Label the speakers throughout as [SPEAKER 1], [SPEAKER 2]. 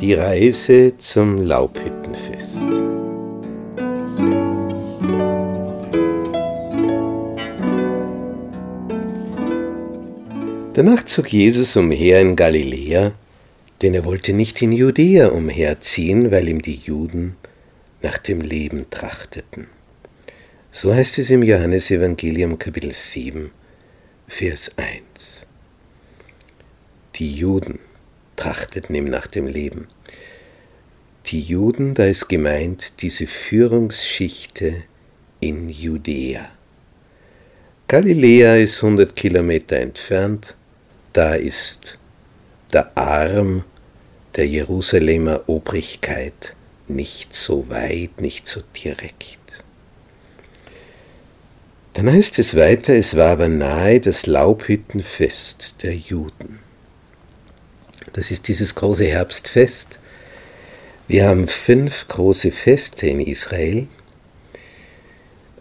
[SPEAKER 1] Die Reise zum Laubhüttenfest. Danach zog Jesus umher in Galiläa, denn er wollte nicht in Judäa umherziehen, weil ihm die Juden nach dem Leben trachteten. So heißt es im Johannesevangelium Kapitel 7, Vers 1. Die Juden trachteten ihm nach dem Leben. Die Juden, da ist gemeint diese Führungsschichte in Judäa. Galiläa ist 100 Kilometer entfernt, da ist der Arm der Jerusalemer Obrigkeit nicht so weit, nicht so direkt. Dann heißt es weiter, es war aber nahe das Laubhüttenfest der Juden. Das ist dieses große Herbstfest. Wir haben fünf große Feste in Israel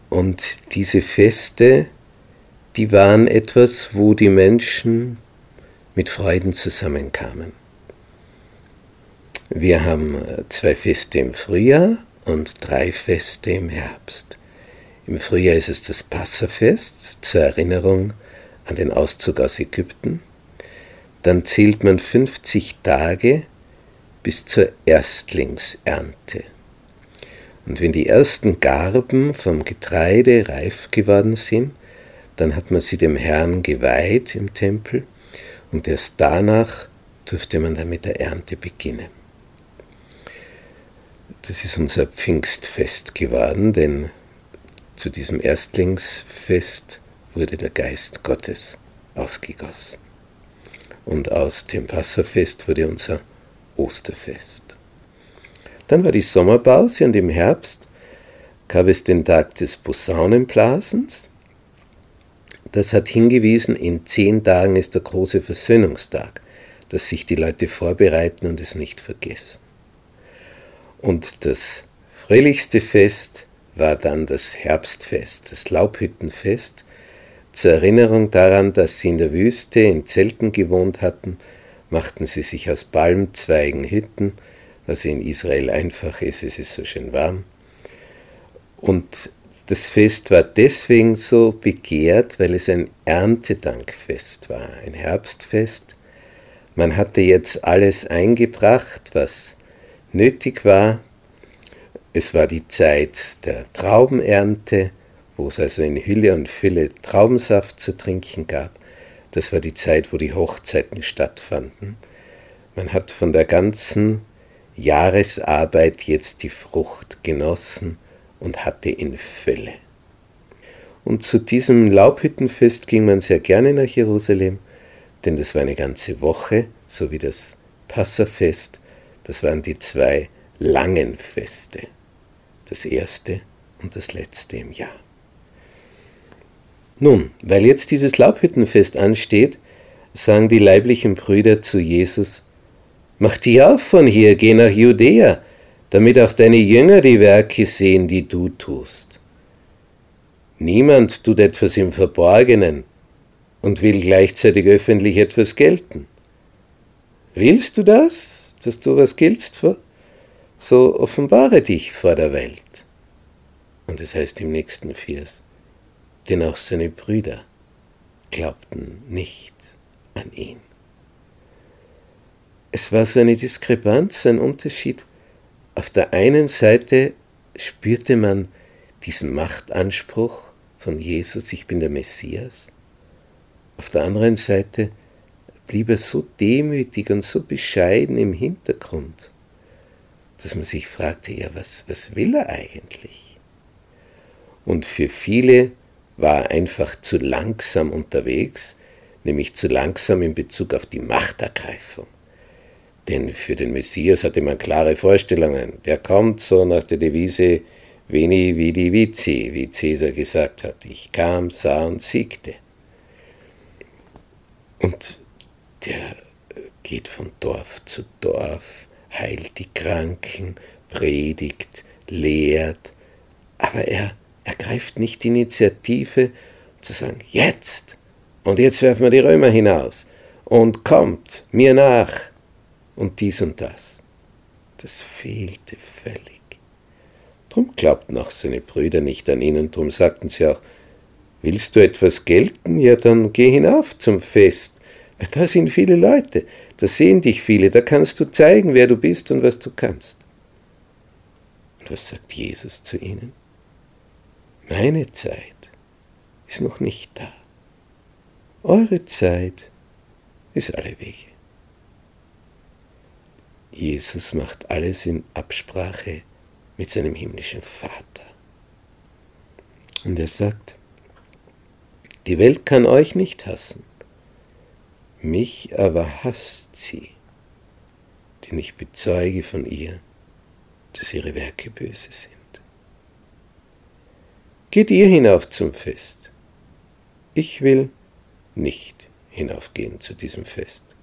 [SPEAKER 1] und diese Feste, die waren etwas, wo die Menschen mit Freuden zusammenkamen. Wir haben äh, zwei Feste im Frühjahr und drei Feste im Herbst. Im Frühjahr ist es das Passafest zur Erinnerung an den Auszug aus Ägypten dann zählt man 50 Tage bis zur Erstlingsernte. Und wenn die ersten Garben vom Getreide reif geworden sind, dann hat man sie dem Herrn geweiht im Tempel und erst danach durfte man dann mit der Ernte beginnen. Das ist unser Pfingstfest geworden, denn zu diesem Erstlingsfest wurde der Geist Gottes ausgegossen. Und aus dem Passafest wurde unser Osterfest. Dann war die Sommerpause und im Herbst gab es den Tag des Posaunenblasens. Das hat hingewiesen, in zehn Tagen ist der große Versöhnungstag, dass sich die Leute vorbereiten und es nicht vergessen. Und das fröhlichste Fest war dann das Herbstfest, das Laubhüttenfest, zur Erinnerung daran, dass sie in der Wüste in Zelten gewohnt hatten, machten sie sich aus Palmzweigen Hütten, was in Israel einfach ist, es ist so schön warm. Und das Fest war deswegen so begehrt, weil es ein Erntedankfest war, ein Herbstfest. Man hatte jetzt alles eingebracht, was nötig war. Es war die Zeit der Traubenernte, wo es also in Hülle und Fülle Traubensaft zu trinken gab. Das war die Zeit, wo die Hochzeiten stattfanden. Man hat von der ganzen Jahresarbeit jetzt die Frucht genossen und hatte in Fülle. Und zu diesem Laubhüttenfest ging man sehr gerne nach Jerusalem, denn das war eine ganze Woche, so wie das Passafest. Das waren die zwei langen Feste, das erste und das letzte im Jahr. Nun, weil jetzt dieses Laubhüttenfest ansteht, sagen die leiblichen Brüder zu Jesus, Mach dich auf von hier, geh nach Judäa, damit auch deine Jünger die Werke sehen, die du tust. Niemand tut etwas im Verborgenen und will gleichzeitig öffentlich etwas gelten. Willst du das, dass du was giltst? So offenbare dich vor der Welt. Und es heißt im nächsten Vers, denn auch seine Brüder glaubten nicht an ihn. Es war so eine Diskrepanz, ein Unterschied. Auf der einen Seite spürte man diesen Machtanspruch von Jesus, ich bin der Messias. Auf der anderen Seite blieb er so demütig und so bescheiden im Hintergrund, dass man sich fragte, ja, was, was will er eigentlich? Und für viele war einfach zu langsam unterwegs, nämlich zu langsam in Bezug auf die Machtergreifung. Denn für den Messias hatte man klare Vorstellungen. Der kommt so nach der Devise Veni vidi vici, wie Caesar gesagt hat. Ich kam, sah und siegte. Und der geht von Dorf zu Dorf, heilt die Kranken, predigt, lehrt, aber er ergreift nicht die Initiative zu sagen, jetzt und jetzt werfen wir die Römer hinaus und kommt mir nach und dies und das. Das fehlte völlig. Drum glaubten auch seine Brüder nicht an ihn und drum sagten sie auch, willst du etwas gelten? Ja, dann geh hinauf zum Fest. Da sind viele Leute, da sehen dich viele, da kannst du zeigen, wer du bist und was du kannst. Und was sagt Jesus zu ihnen? Meine Zeit ist noch nicht da. Eure Zeit ist alle Wege. Jesus macht alles in Absprache mit seinem himmlischen Vater. Und er sagt, die Welt kann euch nicht hassen, mich aber hasst sie, denn ich bezeuge von ihr, dass ihre Werke böse sind. Geht ihr hinauf zum Fest. Ich will nicht hinaufgehen zu diesem Fest,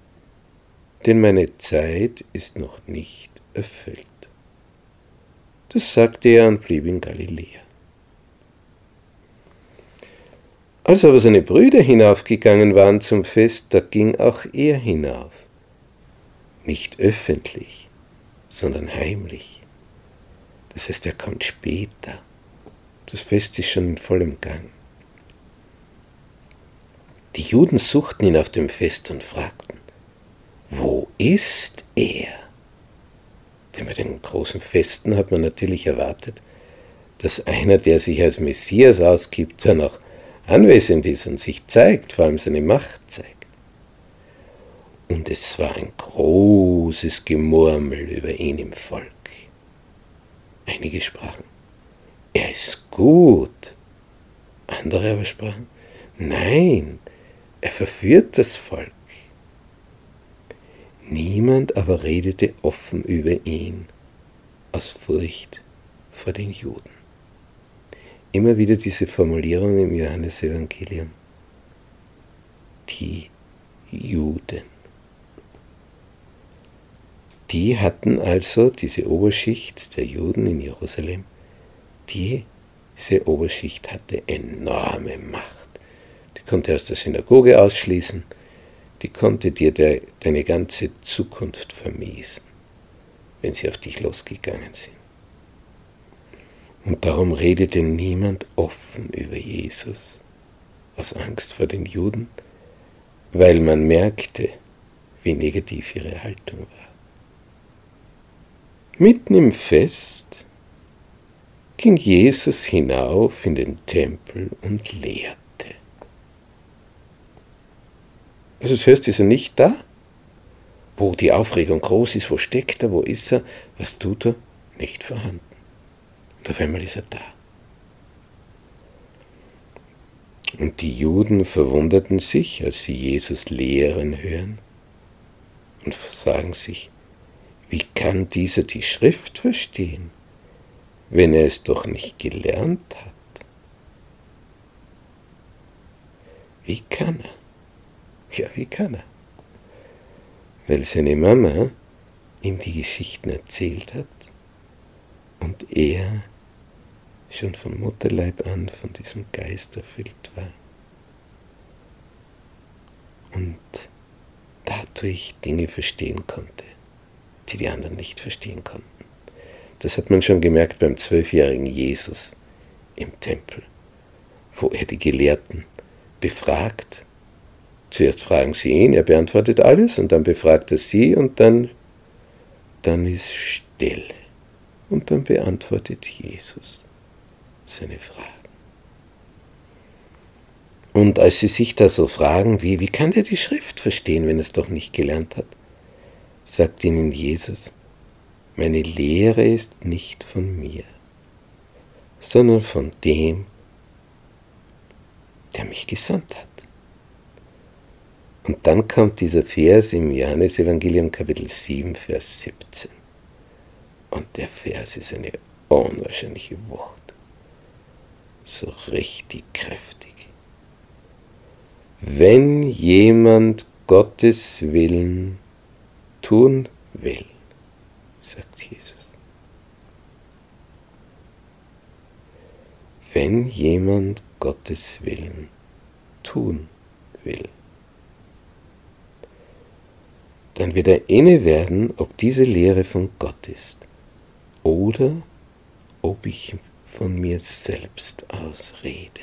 [SPEAKER 1] denn meine Zeit ist noch nicht erfüllt. Das sagte er und blieb in Galiläa. Als aber seine Brüder hinaufgegangen waren zum Fest, da ging auch er hinauf. Nicht öffentlich, sondern heimlich. Das heißt, er kommt später. Das Fest ist schon in vollem Gang. Die Juden suchten ihn auf dem Fest und fragten, wo ist er? Denn bei den großen Festen hat man natürlich erwartet, dass einer, der sich als Messias ausgibt, dann auch anwesend ist und sich zeigt, vor allem seine Macht zeigt. Und es war ein großes Gemurmel über ihn im Volk. Einige sprachen, er ist gut. Andere aber sprachen, nein, er verführt das Volk. Niemand aber redete offen über ihn aus Furcht vor den Juden immer wieder diese Formulierung im Johannesevangelium. Die Juden. Die hatten also, diese Oberschicht der Juden in Jerusalem, diese Oberschicht hatte enorme Macht. Die konnte aus der Synagoge ausschließen, die konnte dir de, deine ganze Zukunft vermiesen, wenn sie auf dich losgegangen sind. Und darum redete niemand offen über Jesus aus Angst vor den Juden, weil man merkte, wie negativ ihre Haltung war. Mitten im Fest ging Jesus hinauf in den Tempel und lehrte. Also das heißt, ist er nicht da? Wo die Aufregung groß ist, wo steckt er, wo ist er, was tut er? Nicht vorhanden. Und auf einmal ist er da. Und die Juden verwunderten sich, als sie Jesus lehren hören und sagen sich, wie kann dieser die Schrift verstehen, wenn er es doch nicht gelernt hat? Wie kann er? Ja, wie kann er? Weil seine Mama ihm die Geschichten erzählt hat und er schon von Mutterleib an von diesem Geist erfüllt war. Und dadurch Dinge verstehen konnte, die die anderen nicht verstehen konnten. Das hat man schon gemerkt beim zwölfjährigen Jesus im Tempel, wo er die Gelehrten befragt. Zuerst fragen sie ihn, er beantwortet alles und dann befragt er sie und dann, dann ist Stille. Und dann beantwortet Jesus seine Fragen. Und als sie sich da so fragen, wie, wie kann der die Schrift verstehen, wenn er es doch nicht gelernt hat, sagt ihnen Jesus, meine Lehre ist nicht von mir, sondern von dem, der mich gesandt hat. Und dann kommt dieser Vers im Johannesevangelium Kapitel 7, Vers 17. Und der Vers ist eine unwahrscheinliche Wucht so richtig kräftig. Wenn jemand Gottes Willen tun will, sagt Jesus. wenn jemand Gottes Willen tun will. Dann wird er inne werden, ob diese Lehre von Gott ist oder ob ich von mir selbst aus rede.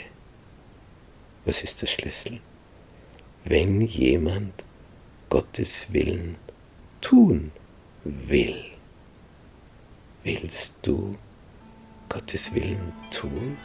[SPEAKER 1] Was ist der Schlüssel? Wenn jemand Gottes Willen tun will, willst du Gottes Willen tun?